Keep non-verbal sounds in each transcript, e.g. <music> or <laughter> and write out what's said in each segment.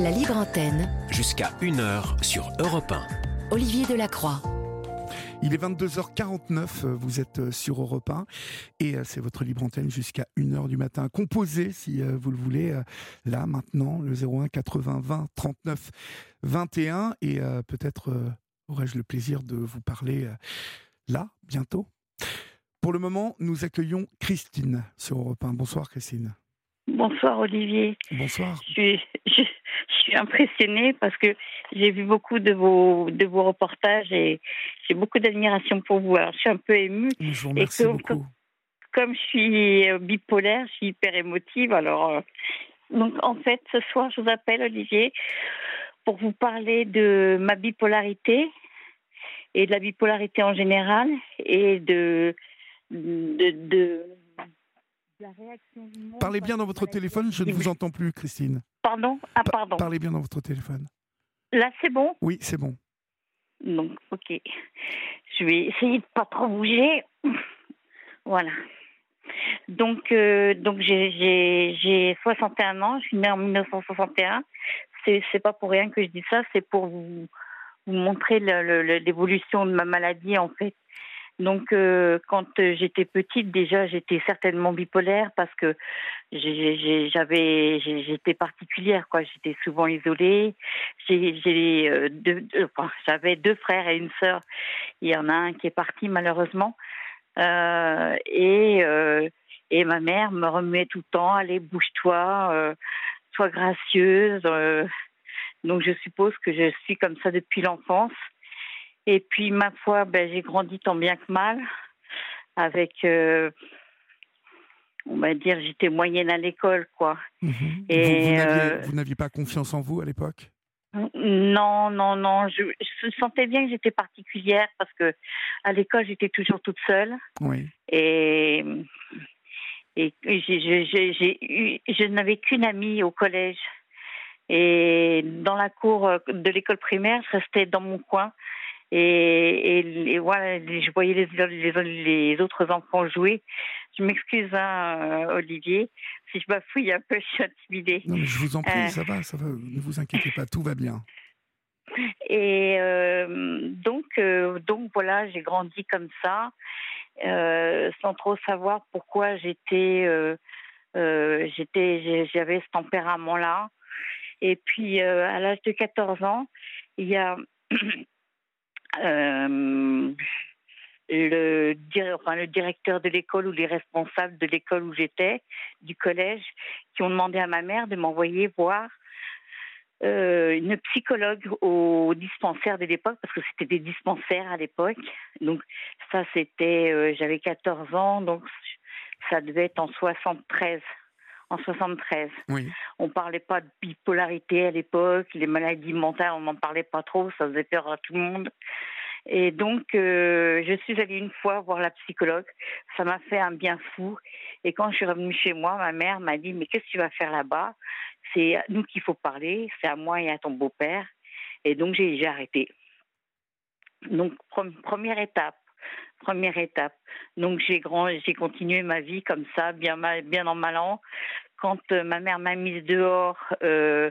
La libre antenne. Jusqu'à 1h sur Europe 1. Olivier Delacroix. Il est 22h49, vous êtes sur Europe 1 et c'est votre libre antenne jusqu'à 1h du matin. Composez, si vous le voulez, là, maintenant, le 01 80 20 39 21 et peut-être aurai-je le plaisir de vous parler là, bientôt. Pour le moment, nous accueillons Christine sur Europe 1. Bonsoir Christine. Bonsoir Olivier. Bonsoir. Je suis, je, suis impressionnée parce que j'ai vu beaucoup de vos, de vos reportages et j'ai beaucoup d'admiration pour vous. Alors je suis un peu émue. Je vous remercie beaucoup. Comme, je suis euh, bipolaire, je suis hyper émotive. Alors, euh, donc en fait, ce soir, je vous appelle Olivier pour vous parler de ma bipolarité et de la bipolarité en général et de, de, de Parlez bien dans votre téléphone, je ne vous entends plus, Christine. Pardon Ah, pardon. Parlez bien dans votre téléphone. Là, c'est bon? Oui, c'est bon. Donc, ok. Je vais essayer de pas trop bouger. Voilà. Donc, euh, donc j'ai 61 ans, je suis née en 1961. C'est c'est pas pour rien que je dis ça, c'est pour vous, vous montrer l'évolution de ma maladie en fait. Donc, euh, quand j'étais petite, déjà, j'étais certainement bipolaire parce que j'avais, j'étais particulière, quoi. J'étais souvent isolée. J'ai, euh, deux, j'avais deux frères et une sœur. Il y en a un qui est parti malheureusement. Euh, et et ma mère me remuait tout le temps. Allez, bouge-toi, sois gracieuse. donc, je suppose que je suis comme ça depuis l'enfance. Et puis, ma foi, ben, j'ai grandi tant bien que mal, avec, euh, on va dire, j'étais moyenne à l'école, quoi. Mhm. Et euh, vous, n'aviez pas confiance en vous à l'époque? Non, non, non. Je, je, sentais bien que j'étais particulière parce que à l'école, j'étais toujours toute seule. Oui. Et, et j'ai, je n'avais qu'une amie au collège. Et dans la cour de l'école primaire, je restais dans mon coin. Et, et, voilà, je voyais les, les, autres enfants jouer. Je m'excuse, hein, euh, Olivier, si je bafouille un peu, <laughs> je suis intimidée. Non, mais je vous en prie, euh. ça va, ça va, ne vous inquiétez pas, tout va bien. Et euh, donc, donc voilà, j'ai grandi comme ça, sans trop savoir pourquoi j'étais, j'étais, j'avais ce tempérament-là. Et puis, à l'âge de 14 ans, il y a <clears throat> le, enfin, le directeur de l'école ou les responsables de l'école où j'étais, du collège, qui ont demandé à ma mère de m'envoyer voir euh, une psychologue au dispensaire de l'époque, parce que c'était des dispensaires à l'époque. Donc ça, c'était, euh, j'avais 14 ans, donc ça devait être en 73. En 73. Oui. On parlait pas de bipolarité à l'époque, les maladies mentales, on n'en parlait pas trop, ça faisait peur à tout le monde. Et donc, euh, je suis allée une fois voir la psychologue. Ça m'a fait un bien fou. Et quand je suis revenue chez moi, ma mère m'a dit, mais qu'est-ce que tu vas faire là-bas? C'est à nous qu'il faut parler, c'est à moi et à ton beau-père. Et donc, j'ai arrêté. Donc, première étape. Première étape. Donc, j'ai j'ai continué ma vie comme ça, bien, mal, bien en mal an. Quand euh, ma mère m'a mise dehors, euh,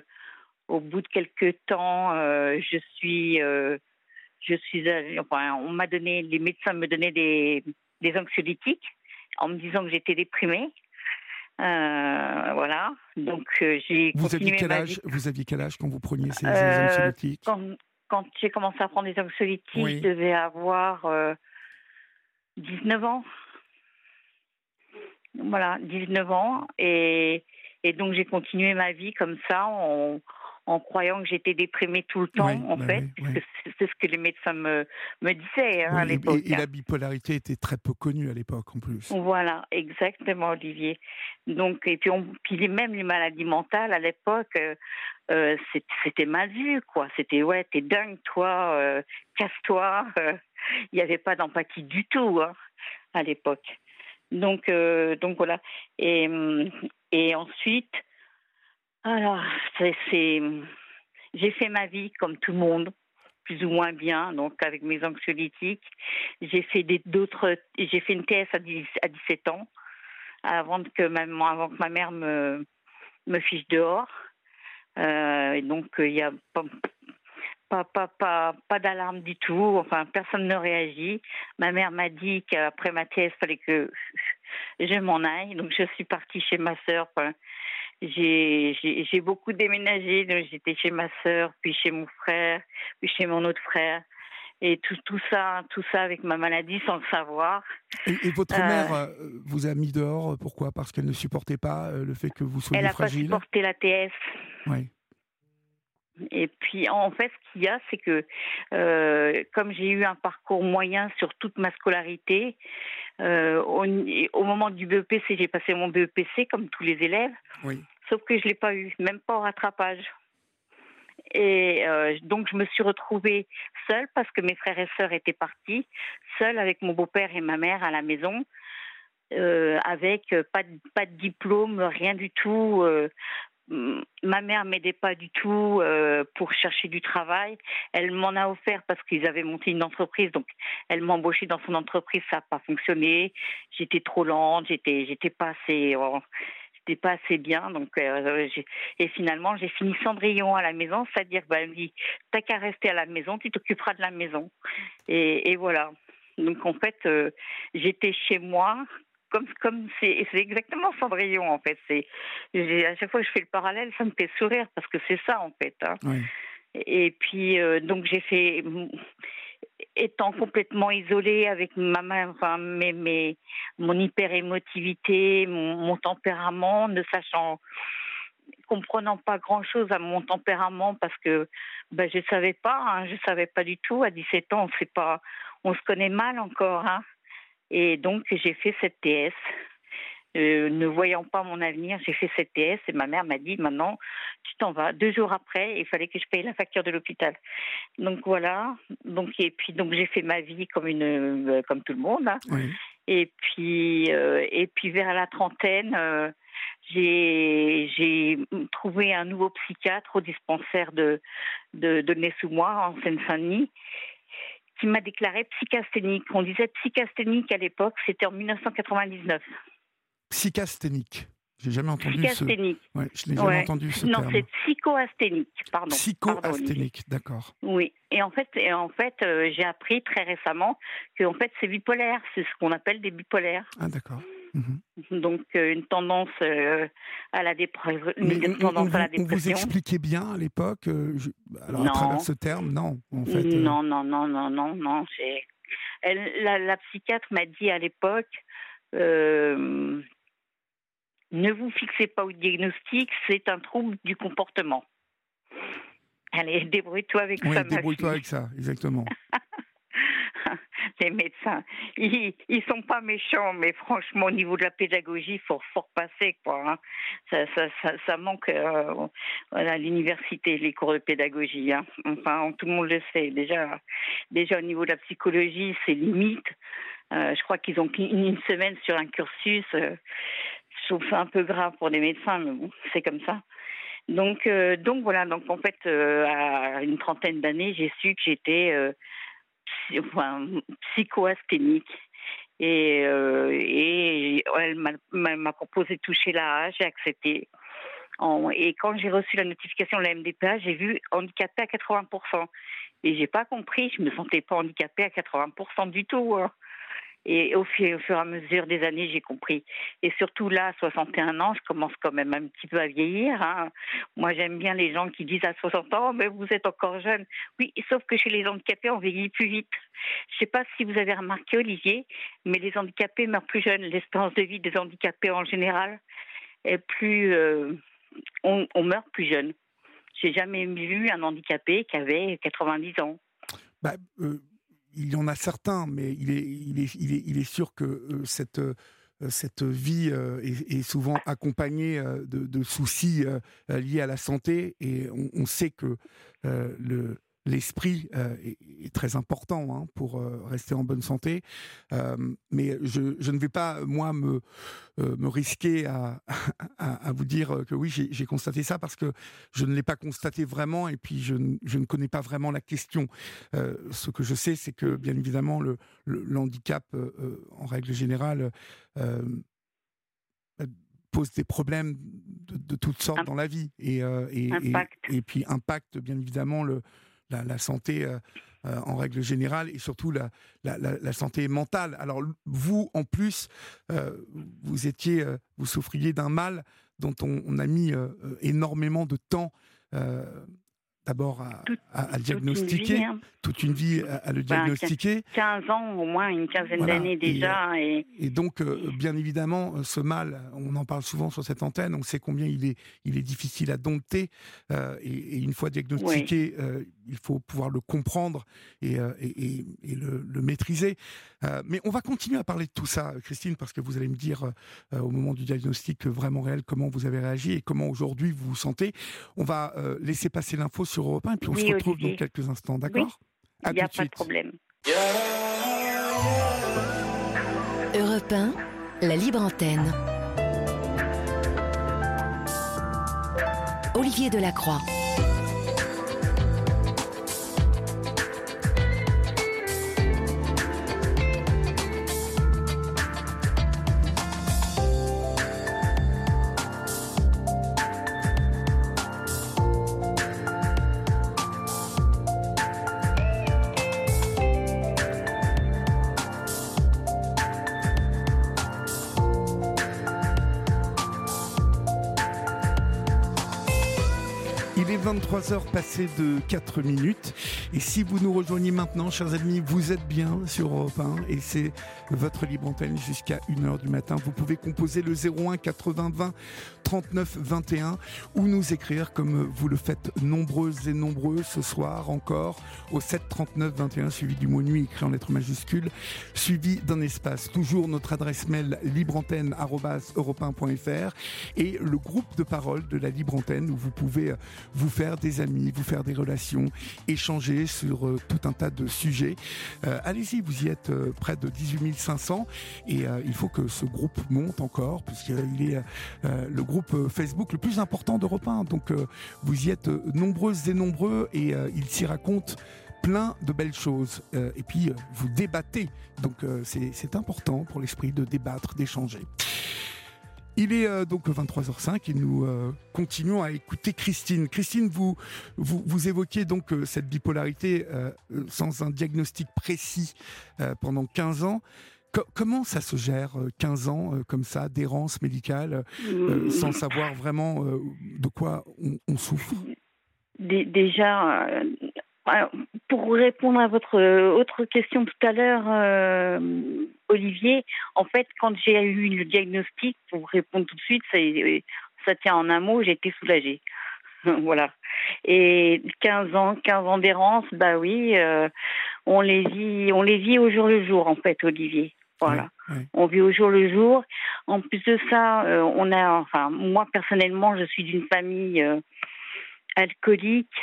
au bout de quelques temps, euh, je suis je suis, enfin, on m'a donné, les médecins me donnaient des, des anxiolytiques en me disant que j'étais déprimée. Voilà. Donc j'ai vous aviez quel âge Vous aviez quel âge quand vous preniez ces, anxiolytiques? Quand, quand j'ai commencé à prendre des anxiolytiques, je devais avoir 19 ans. Voilà, 19 ans. Et, donc j'ai continué ma vie comme ça en, en croyant que j'étais déprimée tout le temps, en bah fait. C'est ce que les médecins me, me disaient hein, à l'époque. Et, la bipolarité était très peu connue à l'époque, en plus. Voilà, exactement, Olivier. Donc, et puis, on, puis même les maladies mentales, à l'époque, euh, euh c'était mal vu, quoi. C'était, ouais, t'es dingue, toi, euh, casse-toi. Il n'y avait pas d'empathie du tout, hein, à l'époque. Donc, donc voilà. Et, et ensuite, alors, c'est, j'ai fait ma vie comme tout le monde, plus ou moins bien, donc avec mes anxiolytiques. J'ai fait d'autres, j'ai fait une TS à, 17 ans, avant que, ma, avant que ma mère me, me fiche dehors. Euh, donc il y a pas, pas, pas, pas, pas d'alarme du tout. Enfin, personne ne réagit. Ma mère m'a dit qu'après ma thèse, il fallait que je m'en aille. Donc, je suis partie chez ma sœur. J'ai beaucoup déménagé. J'étais chez ma sœur, puis chez mon frère, puis chez mon autre frère. Et tout, tout ça, tout ça avec ma maladie sans le savoir. Et, votre euh, mère euh, vous a mis dehors, pourquoi? Parce qu'elle ne supportait pas euh, le fait que vous soyez fragile Elle n'a pas supporté la TS. Oui. Et puis, en fait, ce qu'il y a, c'est que euh, comme j'ai eu un parcours moyen sur toute ma scolarité, euh, au, au, moment du BEPC, j'ai passé mon BEPC comme tous les élèves, oui. Sauf que je l'ai pas eu, même pas au rattrapage. Et euh, donc, je me suis retrouvée seule parce que mes frères et sœurs étaient partis, seule avec mon beau-père et ma mère à la maison. Euh, avec pas de, pas de diplôme, rien du tout, euh, ma mère m'aidait pas du tout euh, pour chercher du travail. Elle m'en a offert parce qu'ils avaient monté une entreprise, donc elle m'a embauchée dans son entreprise. Ça n'a pas fonctionné. J'étais trop lente. J'étais, j'étais pas assez, oh, pas assez bien. Donc euh, et finalement j'ai fini Cendrillon à la maison, c'est-à-dire bah, elle me dit t'as qu'à rester à la maison, tu t'occuperas de la maison. Et, et voilà. Donc en fait, euh, j'étais chez moi comme comme c'est c'est exactement Cendrillon en fait. C'est à chaque fois que je fais le parallèle, ça me fait sourire parce que c'est ça en fait. Hein. Et puis euh, donc j'ai fait étant complètement isolée avec ma main, enfin mes, mes mon hyper émotivité, mon, mon tempérament, ne sachant comprenant pas grand chose à mon tempérament parce que ben je savais pas, hein, je savais pas du tout à 17 ans, on sait pas, on se connaît mal encore hein. Et donc, j'ai fait cette TS. Euh, ne voyant pas mon avenir, j'ai fait cette TS et ma mère m'a dit maintenant tu t'en vas. Deux jours après, il fallait que je paye la facture de l'hôpital. Donc voilà. Donc et puis donc j'ai fait ma vie comme une euh, comme tout le monde. Hein. Et puis euh, et puis vers la trentaine, j'ai j'ai trouvé un nouveau psychiatre au dispensaire de de, de Nessoumois en Seine-Saint-Denis qui m'a déclaré psychasthénique. On disait psychasthénique à l'époque, c'était en 1999. Psychasthénique. J'ai jamais entendu psychasthénique. ce. Ouais, je l'ai jamais entendu ce non, terme. c'est psychoasthénique, pardon. Psychoasthénique, d'accord. Oui, et en fait, et en fait, euh, j'ai appris très récemment que en fait c'est bipolaire, c'est ce qu'on appelle des bipolaires. Ah d'accord. Mhm. Donc euh, une tendance euh, à la dépression. Une tendance à la dépression. vous expliquez bien à l'époque, alors à travers ce terme, non, en fait. Non, non, non, non, non, non. Elle, la, la, psychiatre m'a dit à l'époque. Ne vous fixez pas au diagnostic, c'est un trouble du comportement. Allez, <laughs> débrouille-toi avec oui, ça. Débrouille-toi avec ça, exactement. <laughs> les médecins. Ils, ils sont pas méchants, mais franchement, au niveau de la pédagogie, il faut fort passer, quoi. Hein. Ça, ça, ça, ça, manque euh, à l'université, les cours de pédagogie. Hein. Enfin, tout le monde le sait. Déjà, déjà au niveau de la psychologie, c'est limite. Euh, je crois qu'ils ont une, une semaine sur un cursus. Euh, je trouve ça un peu grave pour les médecins, mais bon, c'est comme ça. Donc, euh, donc voilà. Donc en fait, euh, à une trentaine d'années, j'ai su que j'étais euh, enfin, psychoasthénique. Et, et elle m'a proposé de toucher la j'ai accepté. Et quand j'ai reçu la notification de la MDPA, j'ai vu handicapé à 80%. Et j'ai pas compris, je me sentais pas handicapée à 80% du tout. Hein. Et au fur, et à mesure des années, j'ai compris. Et surtout là, à 61 ans, je commence quand même un petit peu à vieillir. Hein. Moi, j'aime bien les gens qui disent à 60 ans, mais vous êtes encore jeune. Oui, sauf que chez les handicapés, on vieillit plus vite. Je ne sais pas si vous avez remarqué, Olivier, mais les handicapés meurent plus jeunes. L'espérance de vie des handicapés en général est plus. Euh, on, on, meurt plus jeune. J'ai jamais vu un handicapé qui avait 90 ans. Bah, euh il y en a certains, mais il est, sûr que euh, cette, euh, cette vie euh, est, souvent accompagnée de, soucis liés à la santé. Et on sait que le, l'esprit euh, est, très important hein, pour euh, rester en bonne santé. Euh, mais je, je, ne vais pas, moi, me, me risquer à, à, à, vous dire que oui, j'ai constaté ça parce que je ne l'ai pas constaté vraiment et puis je, je, ne connais pas vraiment la question. Ce que je sais, c'est que, bien évidemment, le, handicap, en règle générale, pose des problèmes de, toutes sortes dans la vie. Et, et, et, puis impacte bien évidemment le, la, santé en règle générale et surtout la, la, santé mentale. Alors vous, en plus, vous étiez, vous souffriez d'un mal dont on, a mis énormément de temps d'abord à, diagnostiquer, hein. toute une vie à, le diagnostiquer. 15 ans au moins, une quinzaine d'années déjà. Et, et... donc, euh, bien évidemment, euh, ce mal, on en parle souvent sur cette antenne, on sait combien il est, il est difficile à dompter. Euh, et, une fois diagnostiqué, il faut pouvoir le comprendre et, le, maîtriser. mais on va continuer à parler de tout ça, Christine, parce que vous allez me dire au moment du diagnostic vraiment réel comment vous avez réagi et comment aujourd'hui vous vous sentez. On va laisser passer l'info sur Europe 1 et puis on se retrouve dans quelques instants, d'accord? Il n'y a pas de problème. Europe 1, la libre antenne. Olivier Delacroix. 23h passé de 4 minutes. Et si vous nous rejoignez maintenant, chers amis, vous êtes bien sur Europe 1 et c'est votre libre antenne jusqu'à 1h du matin. Vous pouvez composer le 01 80 20 39 21 ou nous écrire comme vous le faites nombreuses et nombreux ce soir encore au 7 39 21 suivi du mot nuit écrit en lettres majuscules suivi d'un espace. Toujours notre adresse mail libreantenne.europe1.fr et le groupe de parole de la libre antenne où vous pouvez vous faire des amis, vous faire des relations, échanger sur euh, tout un tas de sujets. Euh, allez-y, vous y êtes euh, près de 18 500 et il faut que ce groupe monte encore puisqu'il est le groupe Facebook le plus important d'Europe 1. Donc vous y êtes nombreuses et nombreux et il s'y raconte plein de belles choses. et puis, vous débattez. Donc, c'est important pour l'esprit de débattre, d'échanger. Il est euh, donc 23h05 et nous euh, continuons à écouter Christine. Christine, vous, vous, évoquiez donc euh, cette bipolarité sans un diagnostic précis pendant 15 ans. comment ça se gère 15 ans comme ça, d'errance médicale, sans savoir vraiment de quoi on, souffre? Déjà, pour répondre à votre autre question tout à l'heure, Olivier, en fait, quand j'ai eu le diagnostic, pour répondre tout de suite, ça, ça tient en un mot, j'ai été soulagée. <laughs> voilà. Et 15 ans, 15 ans d'errance, bah oui, euh, on les vit, on les vit au jour le jour, en fait, Olivier. Voilà. On vit au jour le jour. En plus de ça, euh, on a, enfin, moi personnellement, je suis d'une famille euh, alcoolique,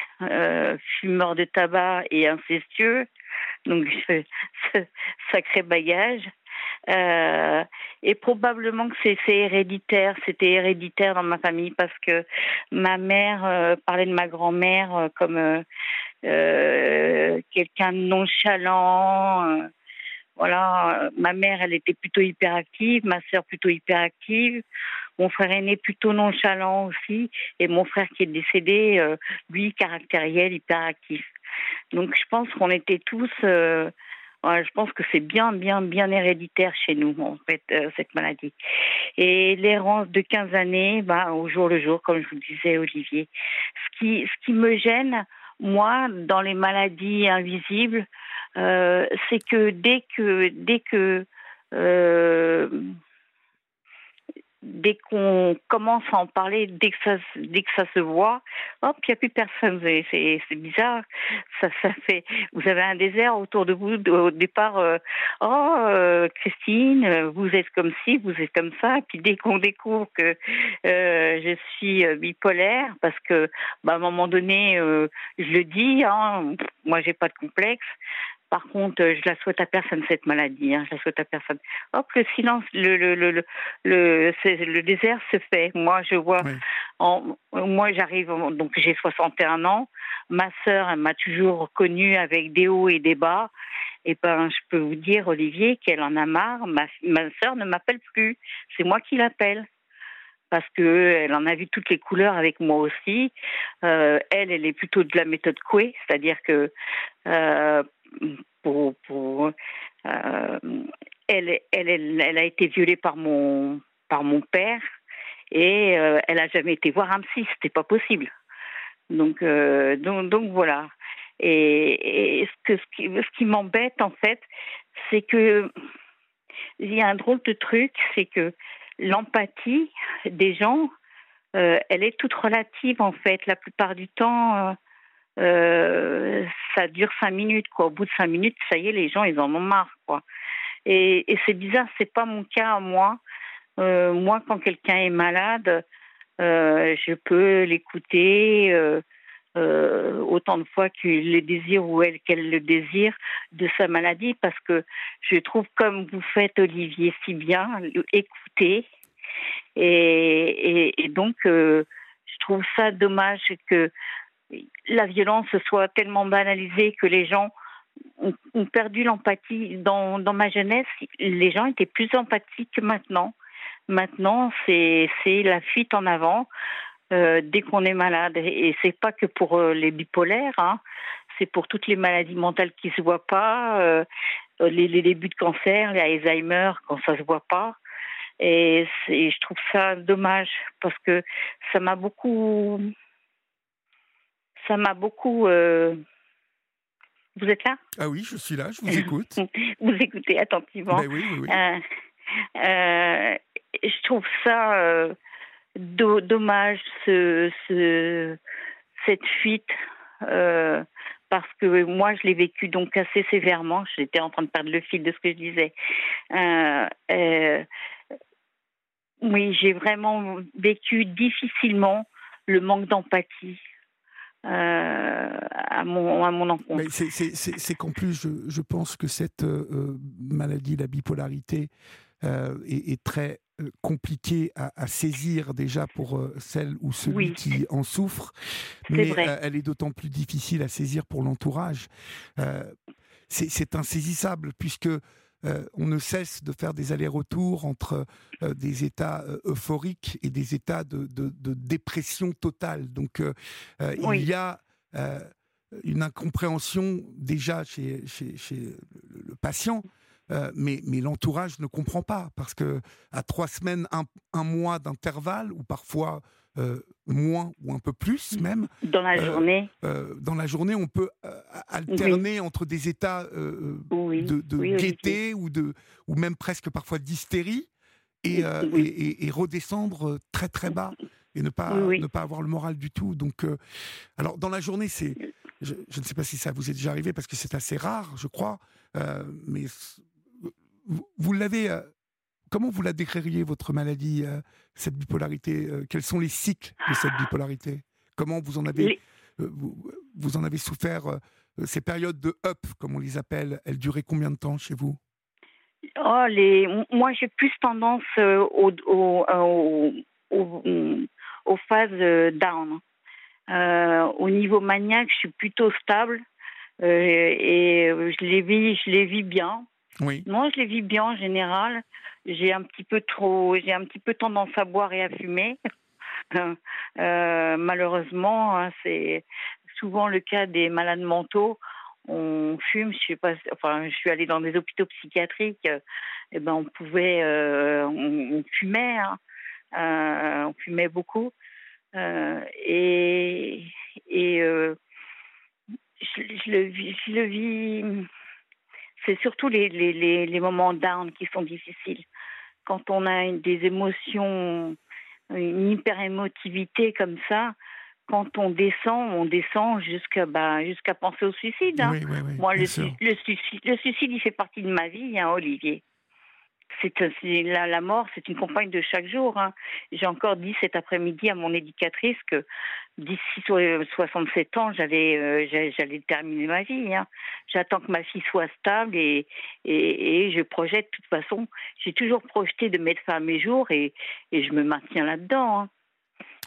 fumeur de tabac et incestueux. Donc, sacré bagage. Euh, et probablement que c'est héréditaire, c'était héréditaire dans ma famille parce que ma mère euh, parlait de ma grand-mère euh, comme quelqu'un de nonchalant. voilà, ma mère, elle était plutôt hyperactive, ma sœur plutôt hyperactive, mon frère aîné plutôt nonchalant aussi, et mon frère qui est décédé, lui caractériel, hyperactif. Donc je pense qu'on était tous je pense que c'est bien, bien, bien héréditaire chez nous, en fait, euh, cette maladie. Et l'errance de 15 années, bah, au jour le jour, comme je vous disais, Olivier. Ce qui, ce qui me gêne, moi, dans les maladies invisibles, euh, c'est que dès que, dès que euh, dès qu'on commence à en parler, dès que ça, dès que ça se voit, hop, il n'y a plus personne. C'est, bizarre. Ça, fait. Vous avez un désert autour de vous. Au départ, euh, oh, euh, Christine, vous êtes comme ci, vous êtes comme ça. Et puis dès qu'on découvre que euh, je suis bipolaire, parce que, bah, à un moment donné, je le dis, hein, moi, j'ai pas de complexe. Par contre, je la souhaite à personne cette maladie. Hein, je la souhaite à personne. Hop, le silence, le le le le, le, désert se fait. Moi, je vois. En, moi, j'arrive. Donc, j'ai 61 ans. Ma sœur, elle m'a toujours connue avec des hauts et des bas. Et ben, je peux vous dire, Olivier, qu'elle en a marre. Ma ma sœur ne m'appelle plus. C'est moi qui l'appelle parce que elle en a vu toutes les couleurs avec moi aussi. Euh, elle, elle est plutôt de la méthode Coué, c'est-à-dire que euh, pour, euh, elle, elle, a été violée par mon par mon père et elle a jamais été voir un psy, c'était pas possible. Donc, voilà. Et, ce, que, qui, ce qui m'embête en fait, c'est que il y a un drôle de truc, c'est que l'empathie des gens, euh, elle est toute relative en fait. La plupart du temps, euh, euh, ça dure cinq minutes. Quoi. Au bout de cinq minutes, ça y est, les gens, ils en ont marre. Et, c'est bizarre, c'est pas mon cas moi. Moi, quand quelqu'un est malade, je peux l'écouter euh, autant de fois qu'il le désire ou elle qu'elle le désire de sa maladie, parce que je trouve, comme vous faites Olivier si bien, écouter. Et, donc, euh, je trouve ça dommage que la violence soit tellement banalisée que les gens ont, perdu l'empathie. Dans, ma jeunesse, les gens étaient plus empathiques que maintenant. Maintenant, c'est la fuite en avant. Euh, dès qu'on est malade, et c'est pas que pour euh, les bipolaires, hein, c'est pour toutes les maladies mentales qui se voient pas, euh, les, les, débuts de cancer, les Alzheimer quand ça se voit pas. Et, et je trouve ça dommage parce que ça m'a beaucoup, ça m'a beaucoup. Vous êtes là? Ah oui, je suis là, je vous écoute. <laughs> vous écoutez attentivement. Ben oui, oui, oui. Je trouve ça dommage, ce, ce, cette fuite, euh, parce que moi, je l'ai vécu donc assez sévèrement. J'étais en train de perdre le fil de ce que je disais. oui, j'ai vraiment vécu difficilement le manque d'empathie. Euh, à mon à mon enfance. C'est qu'en plus, je, je, pense que cette euh, maladie, la bipolarité, euh, est, très compliquée à, à, saisir déjà pour celle ou celui oui. qui en souffre, mais vrai. elle est d'autant plus difficile à saisir pour l'entourage. C'est insaisissable puisque euh, on ne cesse de faire des allers-retours entre euh, des états euh, euphoriques et des états de, de, de dépression totale. Donc oui. il y a une incompréhension déjà chez, chez, chez le, le, patient. mais, mais l'entourage ne comprend pas parce que à trois semaines, un, un mois d'intervalle ou parfois euh, moins ou un peu plus même. Dans la journée. Euh, dans la journée, on peut euh, alterner oui. entre des états oui. de, de oui, gaieté ou, de, ou même presque parfois d'hystérie et, et, et, et, redescendre très très bas et ne pas, ne pas avoir le moral du tout. Donc, alors dans la journée, c'est, je, je, ne sais pas si ça vous est déjà arrivé parce que c'est assez rare, je crois, mais vous, vous l'avez Comment vous la décririez, votre maladie, euh, cette bipolarité euh, Quels sont les cycles de cette bipolarité? Comment vous en avez, euh, vous, vous, en avez souffert Ces périodes de up, comme on les appelle, elles duraient combien de temps chez vous? Oh, les... Moi, j'ai plus tendance aux, aux, aux, aux, phases down. au niveau maniaque, je suis plutôt stable et je les vis, je les vis bien. Oui. Moi, je les vis bien en général j'ai un petit peu trop, j'ai un petit peu tendance à boire et à fumer. <laughs> euh, malheureusement, hein, c'est souvent le cas des malades mentaux. On fume, je pas, suis allée dans des hôpitaux psychiatriques. et eh ben, on pouvait, euh, on, fumait, hein, euh, on fumait beaucoup, euh, et et je, le vis, je le vis c'est surtout les, les, les, les, moments down qui sont difficiles. Quand on a une, des émotions, une hyper-émotivité comme ça, quand on descend, on descend jusqu'à bah, jusqu'à penser au suicide. Hein. Oui, oui, oui, Moi, le, le, suicide, le suicide, il fait partie de ma vie, hein, Olivier. C'est la, la, mort, c'est une compagne de chaque jour. Hein. J'ai encore dit cet après-midi à mon éducatrice que d'ici 67 ans, j'allais euh, j'allais terminer ma vie. Hein. J'attends que ma fille soit stable et, et, et je projette. De toute façon, j'ai toujours projeté de mettre fin à mes jours et, et je me maintiens là-dedans. Hein.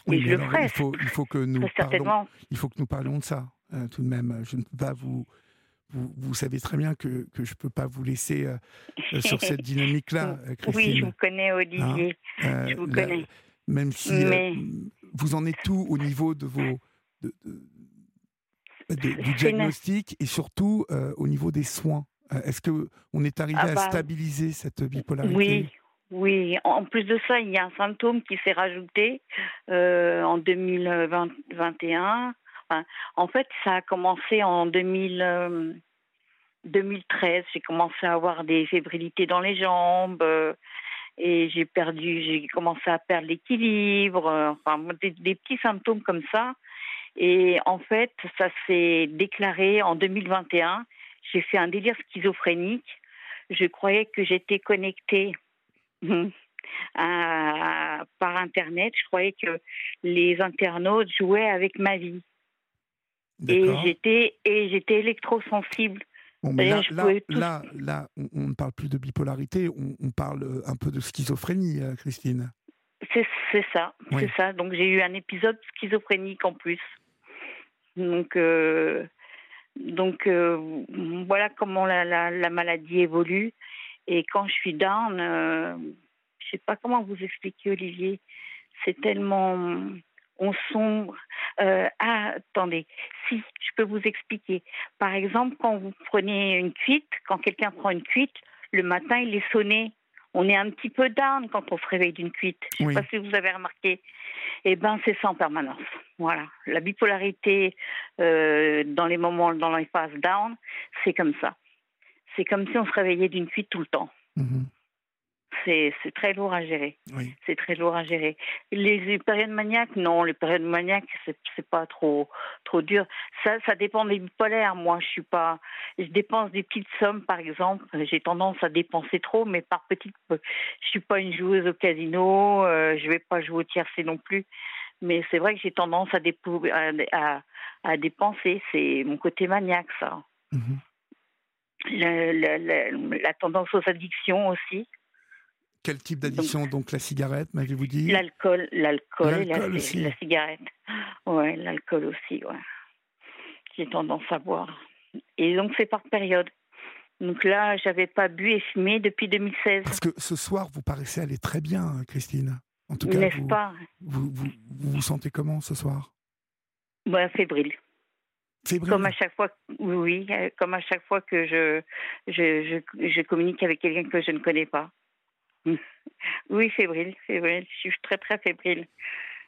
Oui, et je le ferai. Il faut, il faut que nous. Parlons, il faut que nous parlions de ça, euh, tout de même. Je ne peux pas vous vous, vous, savez très bien que, que je ne peux pas vous laisser euh, sur cette <laughs> dynamique-là, Christine. Oui, je vous connais, Olivier. Hein je vous la, connais. Même si vous en êtes où au niveau de vos du diagnostic et surtout au niveau des soins? Est-ce que on est arrivé ah à bah, stabiliser cette bipolarité? Oui, oui, en plus de ça, il y a un symptôme qui s'est rajouté euh, en 2021. En fait, ça a commencé en 2000, 2013. Euh, j'ai commencé à avoir des fébrilités dans les jambes euh, et j'ai perdu, j'ai commencé à perdre l'équilibre. enfin, des, petits symptômes comme ça. Et en fait, ça s'est déclaré en 2021. J'ai fait un délire schizophrénique. Je croyais que j'étais connectée Mhm. par Internet. Je croyais que les internautes jouaient avec ma vie. Et j'étais et j'étais électrosensible. là, là, là, on, ne parle plus de bipolarité, on, parle euh, un peu de schizophrénie, euh, Christine. C'est ça, c'est ça. Donc j'ai eu un épisode schizophrénique en plus. Donc, euh, donc voilà comment la, la, maladie évolue. Et quand je suis down, euh, je sais pas comment vous expliquer, Olivier. C'est tellement on sombre. Euh, ah, attendez, si je peux vous expliquer. Par exemple, quand vous prenez une cuite, quand quelqu'un prend une cuite, le matin il est sonné. On est un petit peu down quand on se réveille d'une cuite. Je ne sais pas si vous avez remarqué. Eh ben, c'est ça en permanence. Voilà, la bipolarité euh, dans les moments, dans les phases down, c'est comme ça c'est comme si on se réveillait d'une cuite tout le temps. Mhm. C'est très lourd à gérer. C'est très lourd à gérer. Les, périodes maniaques, non, les périodes maniaques, c'est pas trop trop dur. Ça, ça dépend des bipolaires. Moi, je suis pas, je dépense des petites sommes, par exemple. J'ai tendance à dépenser trop, mais par petites. Je suis pas une joueuse au casino. Euh, je vais pas jouer au tiercé non plus. Mais c'est vrai que j'ai tendance à, à, à, dépenser. C'est mon côté maniaque, ça. Mhm la tendance aux addictions aussi. Quel type d'addiction donc, la cigarette, m'avez-vous dit? L'alcool, l'alcool et la, la, cigarette. Ouais, l'alcool aussi, ouais. J'ai tendance à boire. Et donc c'est par période. Donc là, j'avais pas bu et fumé depuis 2016. Parce que ce soir, vous paraissez aller très bien, Christine. En tout cas, N'est-ce pas? vous, vous, vous, sentez comment ce soir? Bah, Fébrile. Comme à chaque fois, oui, euh, comme à chaque fois que je, je, je, communique avec quelqu'un que je ne connais pas. <laughs> Oui, fébrile, fébrile. Je suis très très fébrile.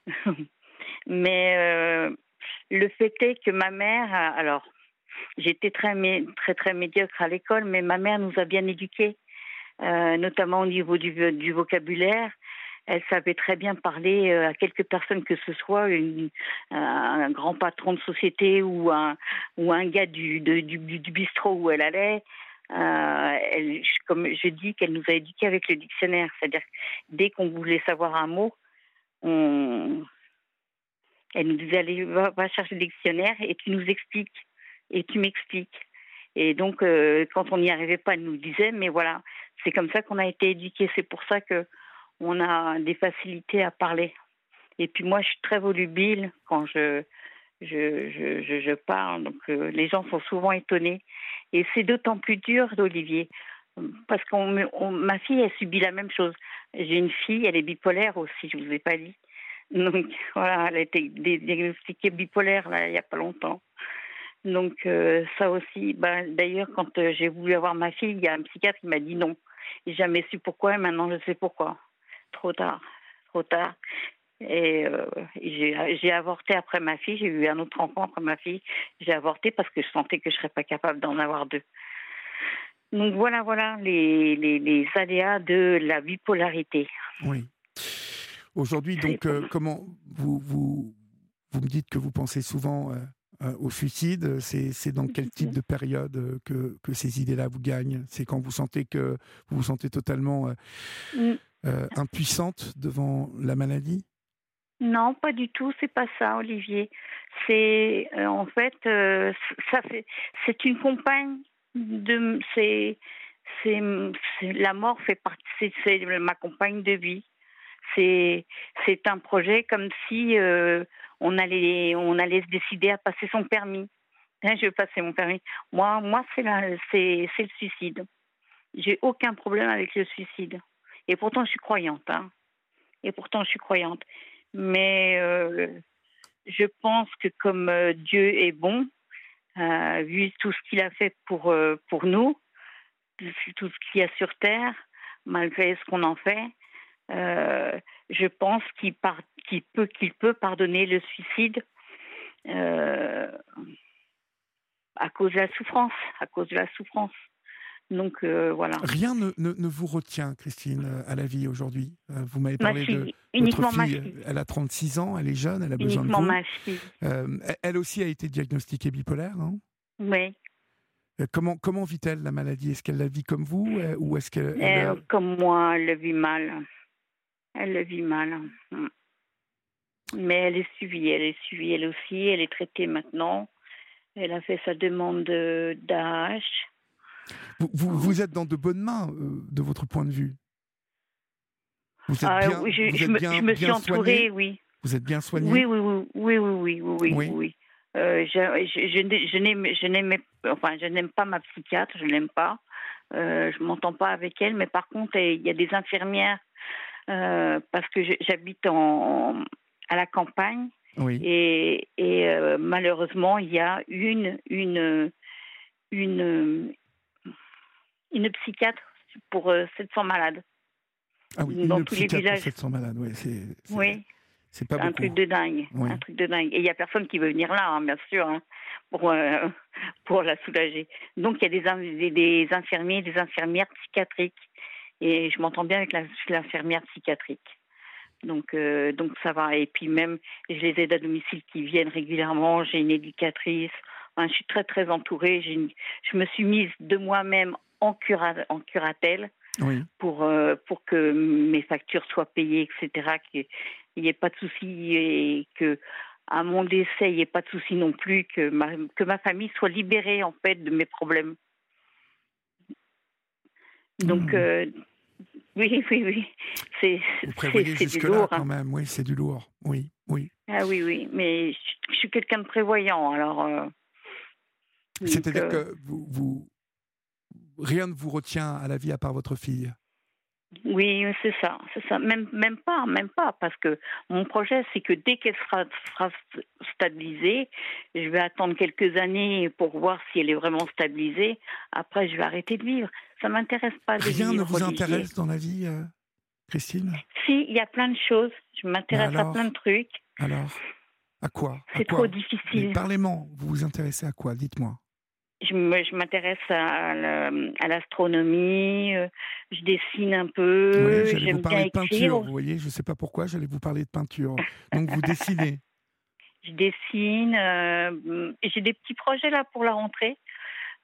<laughs> Mais euh, le fait est que ma mère, alors, j'étais très très très médiocre à l'école, mais ma mère nous a bien éduqués, euh, notamment au niveau du, du vocabulaire elle savait très bien parler euh, à quelques personnes que ce soit, un grand patron de société ou un, ou un gars du, du, bistrot où elle allait. Euh, comme je dis qu'elle nous a éduqués avec le dictionnaire, c'est-à-dire dès qu'on voulait savoir un mot, elle nous disait allez va, chercher le dictionnaire et tu nous expliques et tu m'expliques. Et donc euh, quand on n'y arrivait pas, elle nous disait mais voilà c'est comme ça qu'on a été éduqués. C'est pour ça que on a des facilités à parler. Et puis moi, je suis très volubile quand je, je, parle, donc euh, les gens sont souvent étonnés. Et c'est d'autant plus dur d'Olivier, parce que ma fille, elle subit la même chose. J'ai une fille, elle est bipolaire aussi, je ne vous ai pas dit. Donc <laughs> voilà, elle a été diagnostiquée bipolaire là, il n'y a pas longtemps. Donc euh, ça aussi, ben, d'ailleurs, quand euh, j'ai voulu avoir ma fille, il y a un psychiatre qui m'a dit non. J'ai jamais su pourquoi et maintenant je sais pourquoi trop tard, trop tard. Et euh, j'ai avorté après ma fille, j'ai eu un autre enfant après ma fille. J'ai avorté parce que je sentais que je ne serais pas capable d'en avoir deux. Donc voilà, voilà les, les, les, aléas de la bipolarité. Oui. Aujourd'hui, donc, euh, comment vous, vous, vous me dites que vous pensez souvent euh, au suicide C'est dans quel type de période que, que ces idées-là vous gagnent? C'est quand vous sentez que vous vous sentez totalement mm. Euh, impuissante devant la maladie? Non, pas du tout. C'est pas ça, Olivier. C'est euh, en fait, euh, ça fait, c'est une compagne de, c'est, c'est, la mort fait partie, c'est ma compagne de vie. C'est, c'est un projet comme si on allait, on allait se décider à passer son permis. Hein, je veux passer mon permis. Moi, moi, c'est c'est, c'est le suicide. J'ai aucun problème avec le suicide. Et pourtant, je suis croyante. Hein. et pourtant je suis croyante. Mais euh, je pense que comme euh, Dieu est bon, euh, vu tout ce qu'il a fait pour, euh, pour nous, tout ce qu'il y a sur Terre, malgré ce qu'on en fait, je pense qu'il par- peut, qu'il peut pardonner le suicide à cause de la souffrance, à cause de la souffrance. Donc euh, voilà. Rien ne, ne- ne vous retient, Christine, euh, à la vie aujourd'hui. Euh, Vous m'avez Ma parlé fille, de uniquement votre ma fille. Elle a 36 ans, elle est jeune, elle a besoin de vous. ma fille. Euh, elle- aussi a été diagnostiquée bipolaire. hein? Oui. Comment comment vit-elle la maladie? Est-ce qu'elle la vit comme vous ou est-ce qu'elle elle, Euh, comme moi, elle le vit mal. Elle le vit mal. Mais elle est suivie, elle est suivie elle aussi, elle est traitée maintenant. Elle a fait sa demande de- d'AH. Vous, vous, vous êtes dans de bonnes mains euh, de votre point de vue Vous êtes Ah, bien, oui, je, vous je me, je suis entourée, soignée oui. Vous êtes bien soignée Oui, oui, oui, oui, oui, oui, oui. Euh, je, je, je, n'ai- je n'aime, je enfin, je pas ma psychiatre, je l'aime pas. Euh, je m'entends pas avec elle, mais par contre, il y a des infirmières euh, parce que je- j'habite en, à la campagne Oui. et, et malheureusement, il y a une, une, une, une psychiatre pour euh, 700 malades. Ah oui, dans une tous les pour villages. 700 malades, ouais, c'est- Oui. c'est pas un beaucoup. truc de dingue, Oui. un truc de dingue. Et il y a personne qui veut venir là, hein, bien sûr, hein, pour euh, <laughs> pour la soulager. Donc il y a des, des, infirmiers, des infirmières psychiatriques, et je m'entends bien avec l'infirmière psychiatrique. Donc euh, donc ça va. Et puis même, je les aide à domicile qui viennent régulièrement. J'ai une éducatrice. Je suis très très entourée. Une- je me suis mise de moi-même en cura en curatelle Oui. pour, euh, pour que mes factures soient payées, etc., qu'il n'y ait pas de souci et que à mon décès, il n'y ait pas de souci non plus, que ma, que ma famille soit libérée en fait de mes problèmes. Donc, Mmh. euh, oui, oui, oui, c'est du lourd. quand hein. même. Oui, c'est du lourd. Oui, oui. Ah oui, oui, mais je, je suis quelqu'un de prévoyant, alors. euh, C'est-à-dire euh, que vous, vous- rien ne vous retient à la vie à part votre fille? Oui, c'est ça, c'est ça. Même, même pas, même pas, parce que mon projet, c'est que dès qu'elle sera, sera stabilisée, je vais attendre quelques années pour voir si elle est vraiment stabilisée. Après, je vais arrêter de vivre. Ça m'intéresse pas de Rien ne vous intéresse dans la vie, euh, Christine? Si, il y a plein de choses. Je m'intéresse à plein de trucs. Alors, à quoi? C'est trop difficile. Parlez-moi. Vous vous intéressez à quoi? Dites-moi. Je m'intéresse à, la- à l'astronomie. euh, Je dessine un peu. Oui, j'allais vous parler de peinture. Vous voyez, je ne sais pas pourquoi, j'allais vous parler de peinture. Donc vous dessinez. <laughs> Je dessine. euh, J'ai des petits projets là pour la rentrée.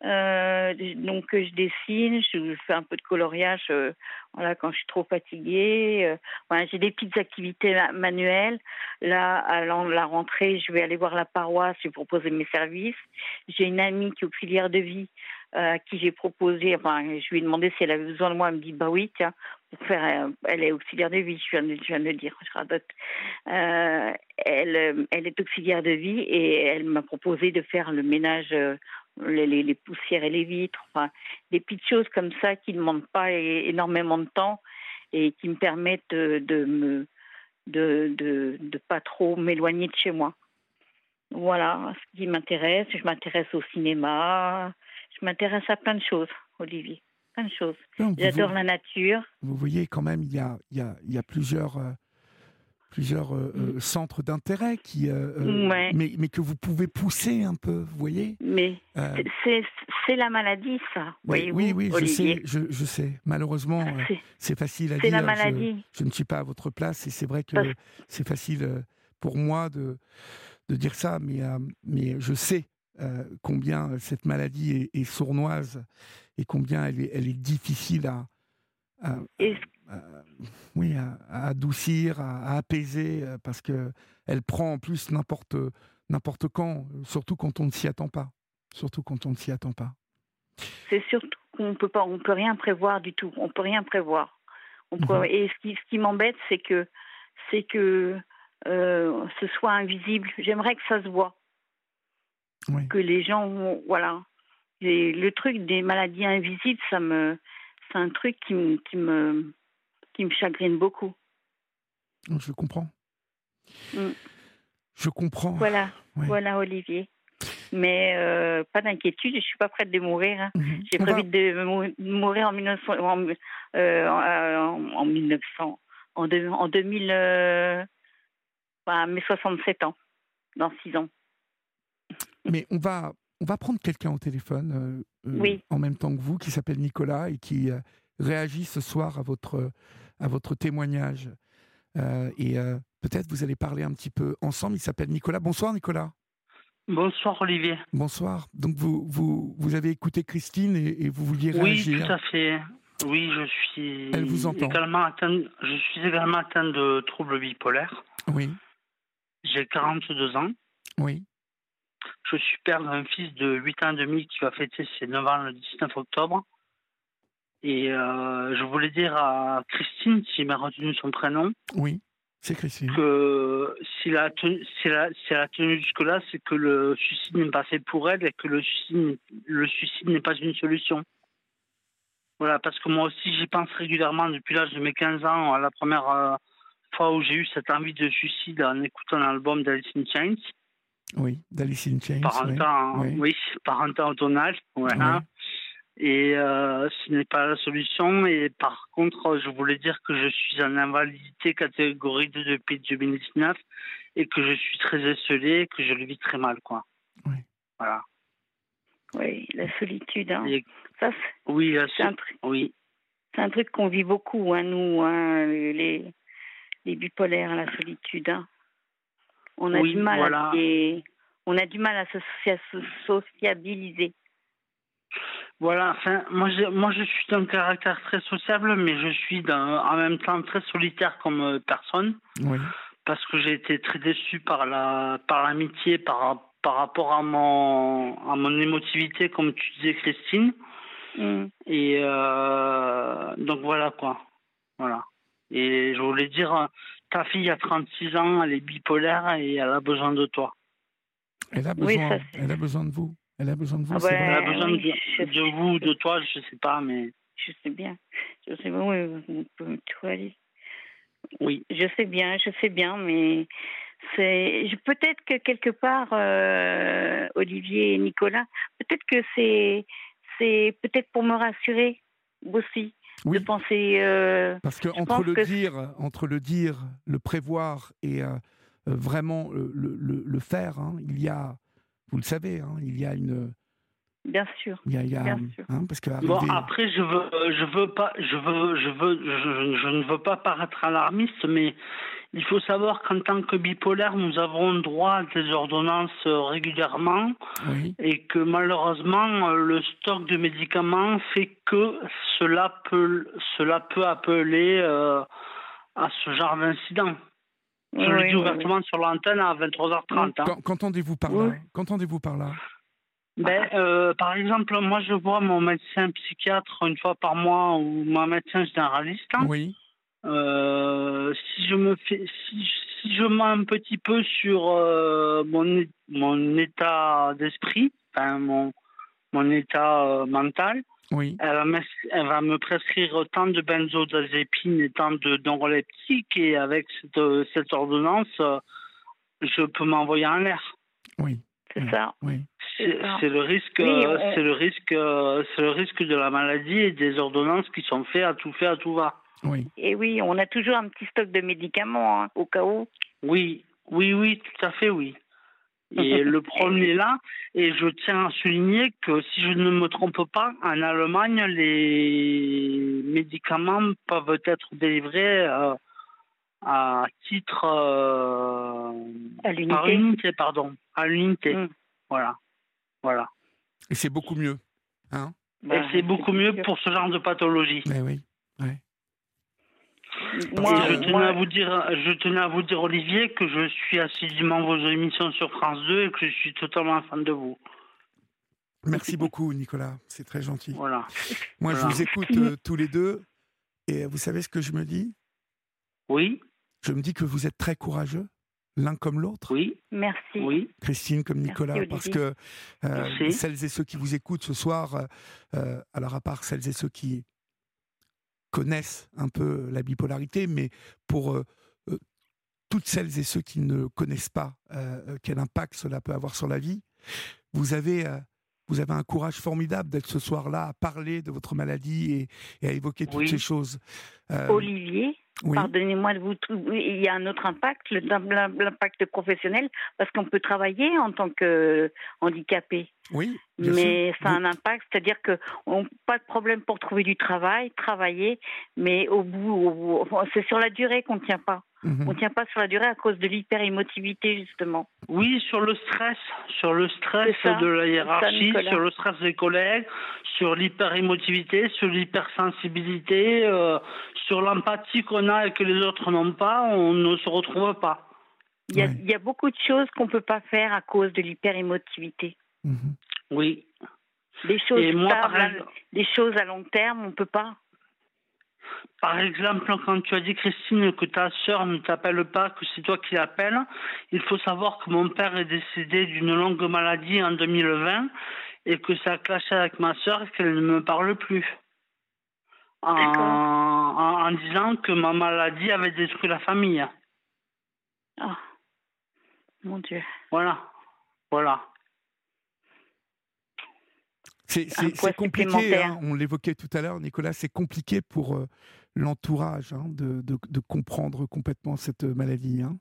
Euh, donc euh, je dessine, je fais un peu de coloriage euh, voilà, quand je suis trop fatiguée. J'ai des petites activités ma- manuelles. Là, à la rentrée, je vais aller voir la paroisse, je vais proposer mes services. J'ai une amie qui est auxiliaire de vie à qui j'ai proposé, enfin, je lui ai demandé si elle avait besoin de moi. Elle me dit, bah oui, tiens, pour faire, elle est auxiliaire de vie, je viens de, le dire, je radote. Elle, elle est auxiliaire de vie et elle m'a proposé de faire le ménage, les, les- les poussières et les vitres, enfin, des petites choses comme ça qui ne demandent pas énormément de temps et qui me permettent de, de me de, de, de pas trop m'éloigner de chez moi. Voilà ce qui m'intéresse. Je m'intéresse au cinéma. Je m'intéresse à plein de choses, Olivier. Plein de choses. J'adore la nature. vous voyez quand même, il y a, il y a, il y a plusieurs, euh, plusieurs euh, euh, centres d'intérêt qui, euh, Mm. Ouais. mais, mais que vous pouvez pousser un peu, vous voyez? Mais Euh, c'est- c'est c'est la maladie, ça. oui, oui, oui, je sais, je, je sais. Malheureusement, euh, C'est- c'est facile à C'est dire. la je- maladie. Je, ne suis pas à votre place et c'est vrai que Parce- c'est facile pour moi de, de dire ça, mais, mais je sais combien cette maladie est, est sournoise et combien elle est, elle est difficile à, à- Et à- oui, à, adoucir, à, apaiser, euh, parce que elle prend en plus n'importe n'importe quand, euh, surtout quand on ne s'y attend pas. Surtout quand on ne s'y attend pas. c'est surtout qu'on peut pas, on peut rien prévoir du tout. On peut rien prévoir. On peut- Mhm. Et ce qui, ce qui m'embête, c'est que, c'est que euh, ce soit invisible. J'aimerais que ça se voit, Oui. que les gens, voilà. Et le truc des maladies invisibles, ça me, c'est un truc qui me, qui me, qui me chagrine beaucoup. Je comprends. Mm. Je comprends. Voilà, Ouais. voilà Olivier. Mais euh, pas d'inquiétude, je suis pas prête de mourir. hein. Mhm. J'ai On prévu va- de mou- mourir en 1900, en, euh, en, en 1900, en, deux- en 2000, euh, bah, mes 67 ans, dans 6 ans. Mais on va, on va prendre quelqu'un au téléphone euh, euh, Oui. en même temps que vous, qui s'appelle Nicolas et qui euh, réagit ce soir à votre, à votre témoignage. Et peut-être vous allez parler un petit peu ensemble. Il s'appelle Nicolas. Bonsoir Nicolas. Bonsoir Olivier. Bonsoir. Donc vous, vous, vous avez écouté Christine et, et vous vouliez Oui, réagir. tout à fait. Oui, je suis Elle vous entend. également atteint, je suis également atteint de troubles bipolaires. Oui, J'ai 42 ans. oui, Je suis père d'un fils de 8 ans et demi qui va fêter ses 9 ans le 19 octobre. Et euh, je voulais dire à Christine, si m'a retenu son prénom, oui. C'est Christine. que s'il a tenu, si elle a, si elle a tenu jusque-là, c'est que le suicide n'est pas fait pour elle et que le suicide, le suicide n'est pas une solution. Voilà, parce que moi aussi, j'y pense régulièrement depuis l'âge de mes 15 ans, à la première euh, fois où j'ai eu cette envie de suicide en écoutant l'album d'Alice in Chains, Oui, d'Alice in Chains. par un oui. temps, oui. oui, par un temps automnal, voilà. Et euh, ce n'est pas la solution. Et par contre, je voulais dire que je suis en invalidité catégorie 2 depuis 2019 et que je suis très esselé et que je le vis très mal, quoi. Oui. Voilà. Oui, la solitude. hein. Et- Ça, c'est- oui, c'est un truc, oui, c'est un truc qu'on vit beaucoup, hein, nous, hein, les, les bipolaires, la solitude. hein. On a Oui, du mal voilà. à on a du mal à se, sociabiliser. voilà. Enfin, moi, je, moi, je suis d'un caractère très sociable, mais je suis en même temps très solitaire comme euh, personne. Oui, parce que j'ai été très déçu par la par l'amitié par par rapport à mon à mon émotivité comme tu disais Christine Mm. et euh, donc voilà quoi voilà et je voulais dire euh, ta fille a 36 ans elle est bipolaire et elle a besoin de toi elle a Oui, besoin, ça, c'est- elle a besoin de vous. Elle a besoin de vous, Ah c'est ouais. vrai. elle a besoin oui, de, de sais. vous de toi je sais pas mais Je sais bien. Je sais bien, oui, vous pouvez tout aller. oui Je sais bien, je sais bien, mais c'est peut-être que quelque part, euh, Olivier et Nicolas, peut-être que c'est c'est peut-être pour me rassurer aussi Oui. de penser. euh, Parce que entre le que- dire, entre le dire, le prévoir et euh, euh, vraiment le, le- le- le faire, hein, il y a, vous le savez, hein, il y a une, bien sûr. il y a, il y a- Bien sûr. hein, parce que Bon, après, je veux, je veux pas, je veux, je veux, je, je ne veux pas paraître alarmiste, mais il faut savoir qu'en tant que bipolaire, nous avons droit à des ordonnances régulièrement oui, et que malheureusement, le stock de médicaments fait que cela peut, cela peut appeler euh, à ce genre d'incident. Je Oui, le oui, dis oui, ouvertement sur l'antenne à 23h30. hein. Qu'en- qu'entendez-vous par Oui. là Qu'entendez-vous par là? Ben, euh, par exemple, moi, je vois mon médecin psychiatre une fois par mois ou mon médecin généraliste. hein. Oui, Euh, si je me fais, si, si je mets un petit peu sur euh, mon mon état d'esprit, enfin mon mon état mental, oui, elle va, me, elle va me prescrire tant de benzodiazépines et tant de neuroleptiques et avec cette, cette ordonnance, je peux m'envoyer en l'air. oui, C'est Oui. ça. oui. C'est ça. c'est le risque, Oui, euh, on- c'est le risque, euh, c'est le risque de la maladie et des ordonnances qui sont faites à tout fait, à tout va. oui. Et oui, on a toujours un petit stock de médicaments hein, au cas où. Oui, oui, oui, tout à fait, oui. Et <laughs> le problème est là, et je tiens à souligner que si je ne me trompe pas, en Allemagne, les médicaments peuvent être délivrés euh, à titre À euh, par l'unité. unité, pardon, à l'unité. Mm. Voilà, voilà. Et c'est beaucoup mieux, hein? Bah, et c'est beaucoup mieux pour ce genre de pathologie. Mais oui, Moi, je tenais moi- à vous dire, je tenais à vous dire, Olivier, que je suis assidûment vos émissions sur France 2 et que je suis totalement fan de vous. merci beaucoup Nicolas, c'est très gentil. Voilà. Moi, je vous écoute euh, tous les deux, et vous savez ce que je me dis? Oui, Je me dis que vous êtes très courageux, l'un comme l'autre. oui, Merci. oui. Christine comme Nicolas, parce que euh, celles et ceux qui vous écoutent ce soir, euh, euh, alors à part celles et ceux qui connaissent un peu la bipolarité, mais pour euh, toutes celles et ceux qui ne connaissent pas euh, quel impact cela peut avoir sur la vie. Vous avez, vous avez un courage formidable d'être ce soir-là à parler de votre maladie et, à évoquer toutes ces choses. Olivier, Pardonnez-moi de vous. Il y a un autre impact, l'impact professionnel, parce qu'on peut travailler en tant que handicapé. Oui. mais ça a un impact, c'est-à-dire que on, pas de problème pour trouver du travail, travailler, mais au bout, c'est sur la durée qu'on ne tient pas. Mhm. On ne tient pas sur la durée à cause de l'hyper-émotivité, justement. Oui, sur le stress, sur le stress de la hiérarchie, sur le stress des collègues, sur l'hyper-émotivité, sur l'hypersensibilité, euh, sur l'empathie qu'on a et que les autres n'ont pas, on ne se retrouve pas. Il y, a, beaucoup de choses qu'on ne peut pas faire à cause de l'hyper-émotivité. Mhm. Oui. Des choses, des choses à long terme, on ne peut pas. Par exemple, quand tu as dit, Christine, que ta sœur ne t'appelle pas, que c'est toi qui l'appelles, il faut savoir que mon père est décédé d'une longue maladie en 2020 et que ça a clashé avec ma sœur et qu'elle ne me parle plus. En, en, disant que ma maladie avait détruit la famille. Oh, mon Dieu. Voilà. Voilà. C'est compliqué, hein. on l'évoquait tout à l'heure, Nicolas, c'est compliqué pour euh, l'entourage hein, de, de, comprendre complètement cette maladie. Hein.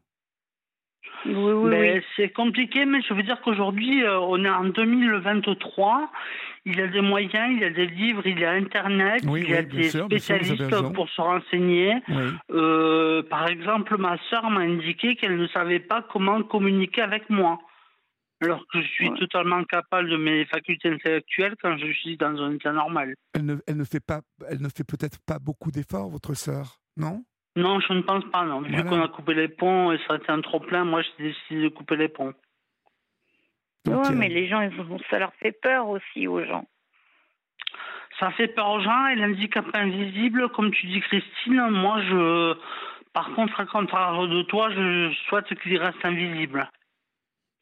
Oui, oui, C'est compliqué, mais je veux dire qu'aujourd'hui, euh, on est en 2023. Il y a des moyens, il y a des livres, il y a Internet, il y a des spécialistes pour se renseigner. Euh, par exemple, ma sœur m'a indiqué qu'elle ne savait pas comment communiquer avec moi. Alors que je suis totalement capable de mes facultés intellectuelles quand je suis dans un état normal. Elle ne, elle ne fait pas, elle ne fait peut-être pas beaucoup d'efforts, votre sœur, non? Non, je ne pense pas, non. Vu qu'on a coupé les ponts et ça a été un trop plein, moi j'ai décidé de couper les ponts. Oui, mais les gens, ça leur fait peur aussi aux gens. Ça fait peur aux gens et l'handicap invisible, comme tu dis Christine, moi je, par contre, à contraire de toi, je souhaite qu'il reste invisible.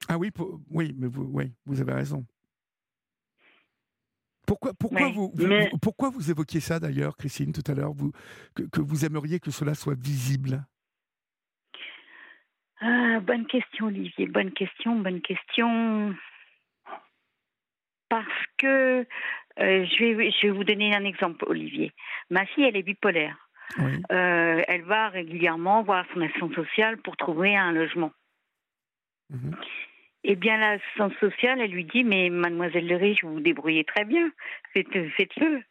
Ah oui, oui, mais vous, oui, vous avez raison. Pourquoi, pourquoi, vous, pourquoi vous évoquiez ça d'ailleurs, Christine, tout à l'heure, vous, que, vous aimeriez que cela soit visible? Ah, Bonne question, Olivier, bonne question, bonne question. Parce que, euh, je, vais, je vais vous donner un exemple, Olivier. Ma fille, elle est bipolaire. Euh, elle va régulièrement voir son action sociale pour trouver un logement. Mhm. Eh bien, l'assistante sociale, elle lui dit Mais mademoiselle Le Riche, vous vous débrouillez très bien, faites-le.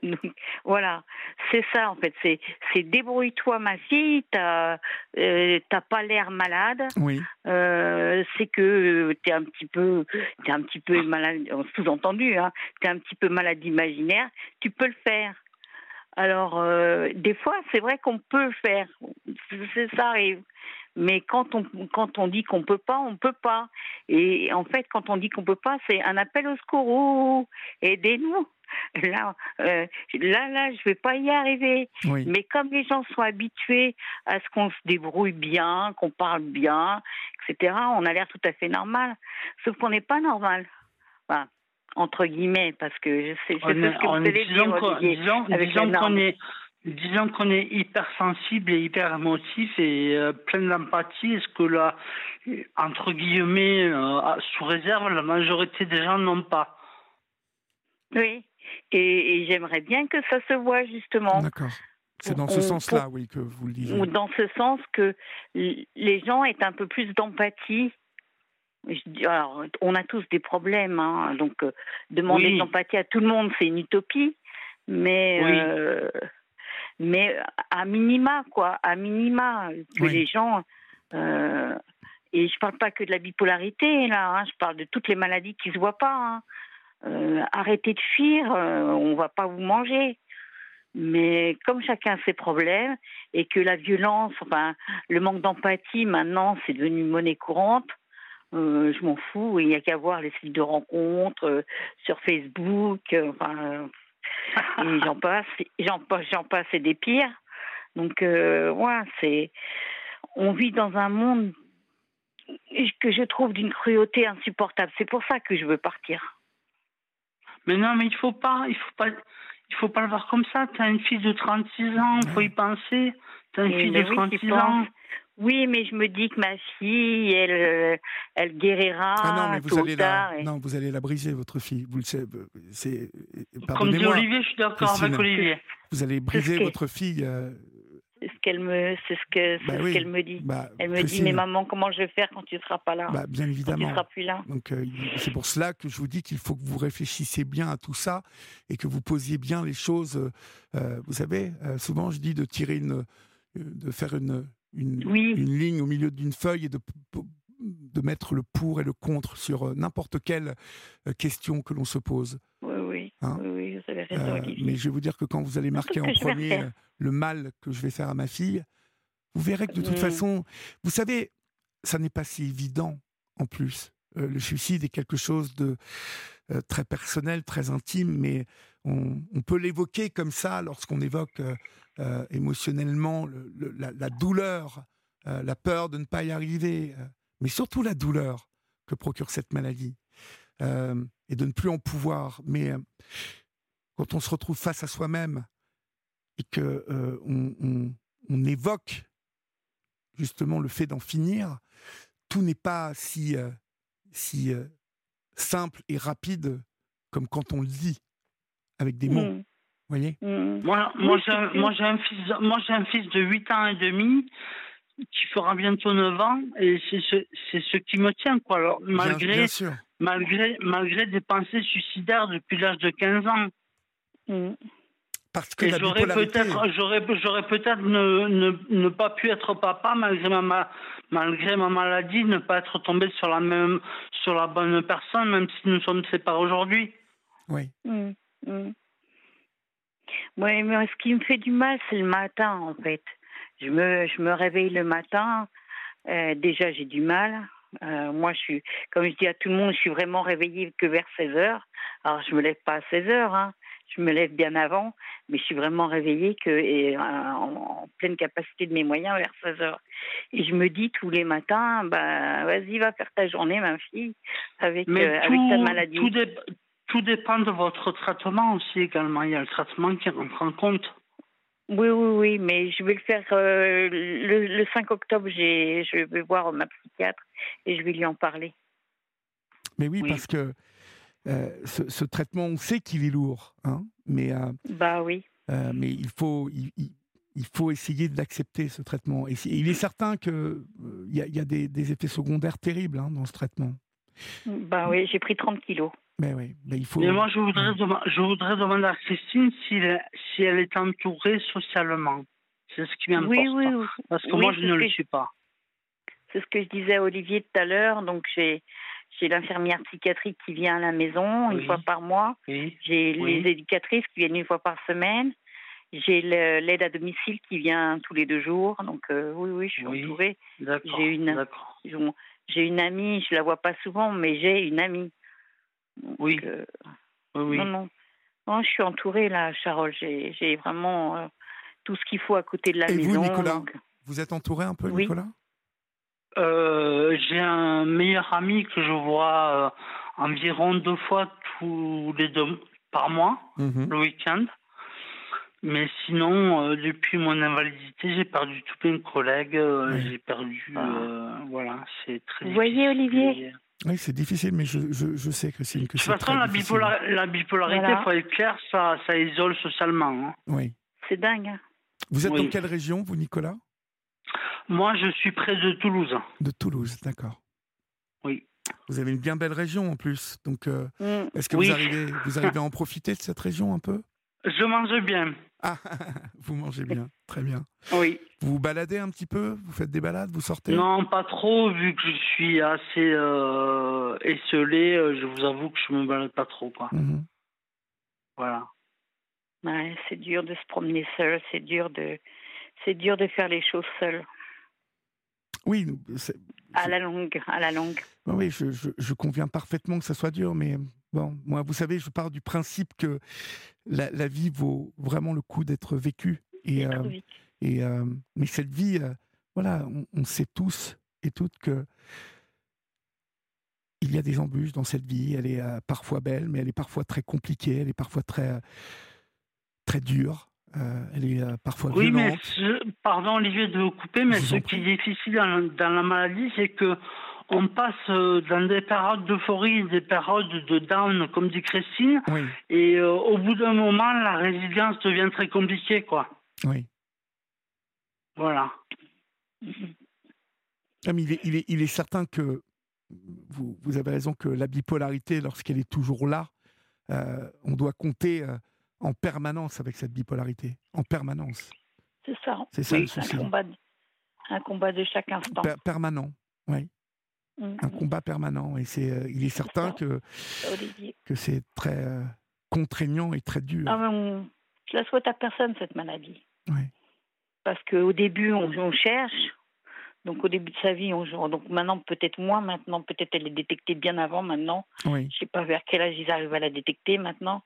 <laughs> voilà, c'est ça en fait. C'est, c'est débrouille-toi, ma fille. T'as, euh, t'as pas l'air malade. Oui. Euh, c'est que t'es un petit peu, t'es un petit peu malade. Sous-entendu, hein. T'es un petit peu malade imaginaire. Tu peux le faire. Alors, euh, des fois, c'est vrai qu'on peut le faire. ça arrive. Mais quand on, quand on dit qu'on peut pas, on peut pas. Et en fait, quand on dit qu'on peut pas, c'est un appel au secours. Aidez-nous. Là, euh, là, là, je vais pas y arriver. Mais comme les gens sont habitués à ce qu'on se débrouille bien, qu'on parle bien, etc., on a l'air tout à fait normal. Sauf qu'on n'est pas normal. Entre guillemets, parce que je sais, je sais ce que vous allez dire, qu'on est, Disons qu'on est hypersensible et hyper émotif et euh, plein d'empathie. Est-ce que là, entre guillemets, euh, sous réserve, la majorité des gens n'ont pas? Oui, et, j'aimerais bien que ça se voit justement. D'accord. C'est dans ce sens-là, oui, que vous le disiez. Dans ce sens que les gens aient un peu plus d'empathie. Alors, on a tous des problèmes, hein, donc euh, demander de l'empathie à tout le monde, c'est une utopie. Mais mais à minima, quoi, à minima, que les gens. Euh, et je parle pas que de la bipolarité, là, hein, je parle de toutes les maladies qui se voient pas. Hein. Euh, arrêtez de fuir, euh, on va pas vous manger. Mais comme chacun a ses problèmes et que la violence, enfin, le manque d'empathie, maintenant, c'est devenu monnaie courante, je m'en fous. Il n'y a qu'à voir les sites de rencontres sur Facebook. enfin, <laughs> et j'en passe, j'en passe, j'en passe et des pires. Donc, euh, c'est. On vit dans un monde que je trouve d'une cruauté insupportable. C'est pour ça que je veux partir. Mais non, mais il faut pas, il faut pas, il faut pas le voir comme ça. Tu as une fille de 36 ans, il faut y penser. T'as une Et fille ben de oui, 36 tu ans. Oui, mais je me dis que ma fille, elle, euh, elle guérira Ah non, mais vous allez la, et- non, vous allez la briser, votre fille. Vous le savez. C'est, Comme dit Olivier, je suis d'accord avec Olivier. vous allez briser votre fille. euh, C'est ce qu'elle me, c'est ce que, c'est Bah ce oui. qu'elle me dit. bah, Elle me dit, mais maman, comment je vais faire quand tu seras pas là, bah, bien quand tu évidemment. seras plus là Donc euh, c'est pour cela que je vous dis qu'il faut que vous réfléchissiez bien à tout ça et que vous posiez bien les choses. euh, euh, vous savez, euh, souvent je dis de tirer une, euh, de faire une, une, Oui. une ligne au milieu d'une feuille et de, de mettre le pour et le contre sur euh, n'importe quelle euh, question que l'on se pose. Oui, oui, Hein? Oui, oui, vous avez raison, Euh, mais je vais vous dire que quand vous allez marquer en premier le mal que je vais faire à ma fille, vous verrez que de toute Mm. façon, vous savez, ça n'est pas si évident en plus. Euh, le suicide est quelque chose de euh, très personnel, très intime, mais on, peut l'évoquer comme ça lorsqu'on évoque euh, euh, émotionnellement le- le- la, douleur, euh, la peur de ne pas y arriver, mais surtout la douleur que procure cette maladie et de ne plus en pouvoir. Mais quand on se retrouve face à soi-même et que on, évoque justement le fait d'en finir, tout n'est pas si si simple et rapide comme quand on le dit avec des mots. Mm, Vous voyez? Mm. Moi, moi, j'ai un, fils, moi, j'ai un fils de 8 ans et demi qui fera bientôt 9 ans et c'est ce, c'est ce qui me tient, quoi. Alors, malgré, bien, sûr. malgré, malgré des pensées suicidaires depuis l'âge de 15 ans. Mm. Parce que j'aurais peut-être, j'aurais, j'aurais peut-être ne, ne, ne pas pu être papa malgré ma, ma- malgré ma maladie, ne pas être tombé sur la même, sur la bonne personne, même si nous sommes séparés aujourd'hui. Oui. Mm, mm. Ouais, mais ce qui me fait du mal, c'est le matin, en fait. Je me, je me réveille le matin. euh, déjà, j'ai du mal. Euh, moi, je suis, comme je dis à tout le monde, je suis vraiment réveillée que vers 16 heures. Alors, je me lève pas à 16 heures, hein. Je me lève bien avant, mais je suis vraiment réveillée que, et, euh, en, en pleine capacité de mes moyens vers 16 heures. Et je me dis tous les matins, bah, vas-y, va faire ta journée, ma fille, avec, Mais tout, avec ta maladie. tout, dé- tout dépend de votre traitement aussi également. Il y a le traitement qui rentre en compte. Oui, oui, oui, mais je vais le faire euh, le, le 5 octobre. J'ai, je vais voir ma psychiatre et je vais lui en parler. Mais oui, Oui. parce que euh, ce, ce traitement, on sait qu'il est lourd, hein, mais, euh, Bah oui. euh, mais il faut, il, il- il faut essayer de l'accepter, ce traitement. Et, il est certain qu'il il y a, il y a des, des effets secondaires terribles hein, dans ce traitement. Bah oui, j'ai pris 30 kilos. Mais oui, mais il faut. Mais moi, je voudrais, dema- je voudrais demander à Christine si, si elle est entourée socialement. C'est ce qui m'importe. Oui, oui, oui. Parce que Oui, moi, je ne le suis pas. C'est ce que je disais à Olivier tout à l'heure. Donc j'ai, j'ai l'infirmière psychiatrique qui vient à la maison une fois par mois. Oui. J'ai Oui. les éducatrices qui viennent une fois par semaine. J'ai l'aide à domicile qui vient tous les deux jours. Donc euh, oui, oui, je suis Oui. entourée. D'accord. J'ai une- D'accord. J'ai- J'ai une amie, je la vois pas souvent, mais j'ai une amie. Oui. euh, Oui, oui. Non, non. Non, je suis entourée là, Charole. J'ai j'ai vraiment euh, tout ce qu'il faut à côté de la Et vous, maison. Nicolas donc- Vous êtes entouré un peu, Oui. Nicolas? Euh, j'ai un meilleur ami que je vois euh, environ deux fois tous les deux par mois, Mhm. le week-end. Mais sinon, euh, depuis mon invalidité, j'ai perdu tous mes collègues. euh, Oui. J'ai perdu. Ah. euh, voilà, c'est très Vous voyez. Olivier? Oui, c'est difficile, mais je, je, je sais, que De c'est toute façon, très la, bipolar- la bipolarité, il Voilà. faut être clair, ça, ça isole socialement. hein. Oui. C'est dingue. hein. Vous êtes Oui. dans quelle région, vous, Nicolas? Moi, je suis près de Toulouse. De Toulouse, d'accord. Oui. Vous avez une bien belle région en plus. Donc, euh, Mm. est-ce que Oui. vous, arrivez, vous arrivez à en profiter de cette région un peu? Je mange bien. Ah, <laughs> vous mangez bien, très bien. Oui. Vous vous baladez un petit peu Vous faites des balades Vous sortez? Non, pas trop, vu que je suis assez euh, esselé. euh, Je vous avoue que je me balade pas trop, quoi. Mhm. Voilà. Ouais, c'est dur de se promener seul. C'est dur de, c'est dur de faire les choses seul. Oui, c'est- À la longue, à la longue. oui, oui, je, je- je conviens parfaitement que ça soit dur, mais bon, moi, vous savez, je pars du principe que la, la vie vaut vraiment le coup d'être vécue. Et, euh, Et, euh, mais cette vie, euh, voilà, on, on sait tous et toutes que il y a des embûches dans cette vie. Elle est parfois belle, mais elle est parfois très compliquée. Elle est parfois très, très dure. Euh, elle est euh, parfois Oui, mais violente. ce- pardon Olivier de vous couper, mais ce qui est difficile dans, dans la maladie, c'est que on passe euh, dans des périodes d'euphorie, des périodes de down, comme dit Christine, Oui, et euh, au bout d'un moment, la résilience devient très compliquée, quoi. oui. Voilà. Ah, mais il, est, il, est, il est certain que vous, vous avez raison que la bipolarité, lorsqu'elle est toujours là, euh, on doit compter euh, en permanence avec cette bipolarité. En permanence. C'est ça. C'est ça Oui, le souci. Un combat, de, un combat de chaque instant. Per- permanent. Oui, Mm, un combat permanent. Et c'est, euh, il est certain que, Olivier. que c'est très euh, contraignant et très dur. Ah, on- je la souhaite à personne, cette maladie. Parce qu'au début, on, on cherche. Donc, au début de sa vie, on joue. Donc, maintenant, peut-être moins. Maintenant, peut-être elle est détectée bien avant. Maintenant, Oui, je sais pas vers quel âge ils arrivent à la détecter maintenant.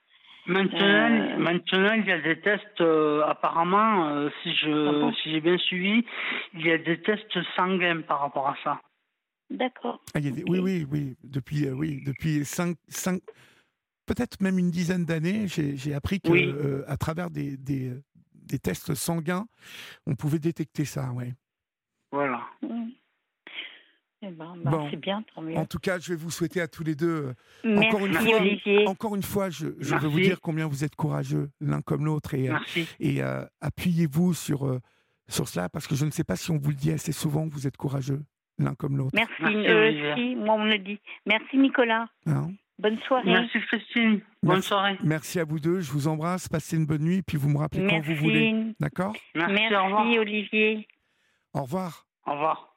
Maintenant, Euh. maintenant, il y a des tests, euh, apparemment, euh, si je Ah bon? si j'ai bien suivi, il y a des tests sanguins par rapport à ça. D'accord. Ah, il y a des- Ok. oui, oui, oui. Depuis, euh, oui, depuis cinq, cinq, peut-être même une dizaine d'années, j'ai, appris que, Oui. euh, à travers des, des, des tests sanguins, on pouvait détecter ça. Ouais. Voilà. Eh ben, ben, Bon. c'est bien, tant mieux. En tout cas, je vais vous souhaiter à tous les deux. euh, Merci, encore une fois, Olivier. Encore une fois, je, je veux vous dire combien vous êtes courageux l'un comme l'autre et, euh, Merci. et euh, appuyez-vous sur, euh, sur cela parce que je ne sais pas si on vous le dit assez souvent, vous êtes courageux l'un comme l'autre. Merci, Merci, euh, si, moi on me le dit. Merci Nicolas. hein. Bonne soirée. Merci Christine. Bonne Merci. soirée. Merci à vous deux, je vous embrasse, passez une bonne nuit, puis vous me rappelez quand vous voulez. D'accord Merci, Merci, au revoir. Olivier. Au revoir. Au revoir.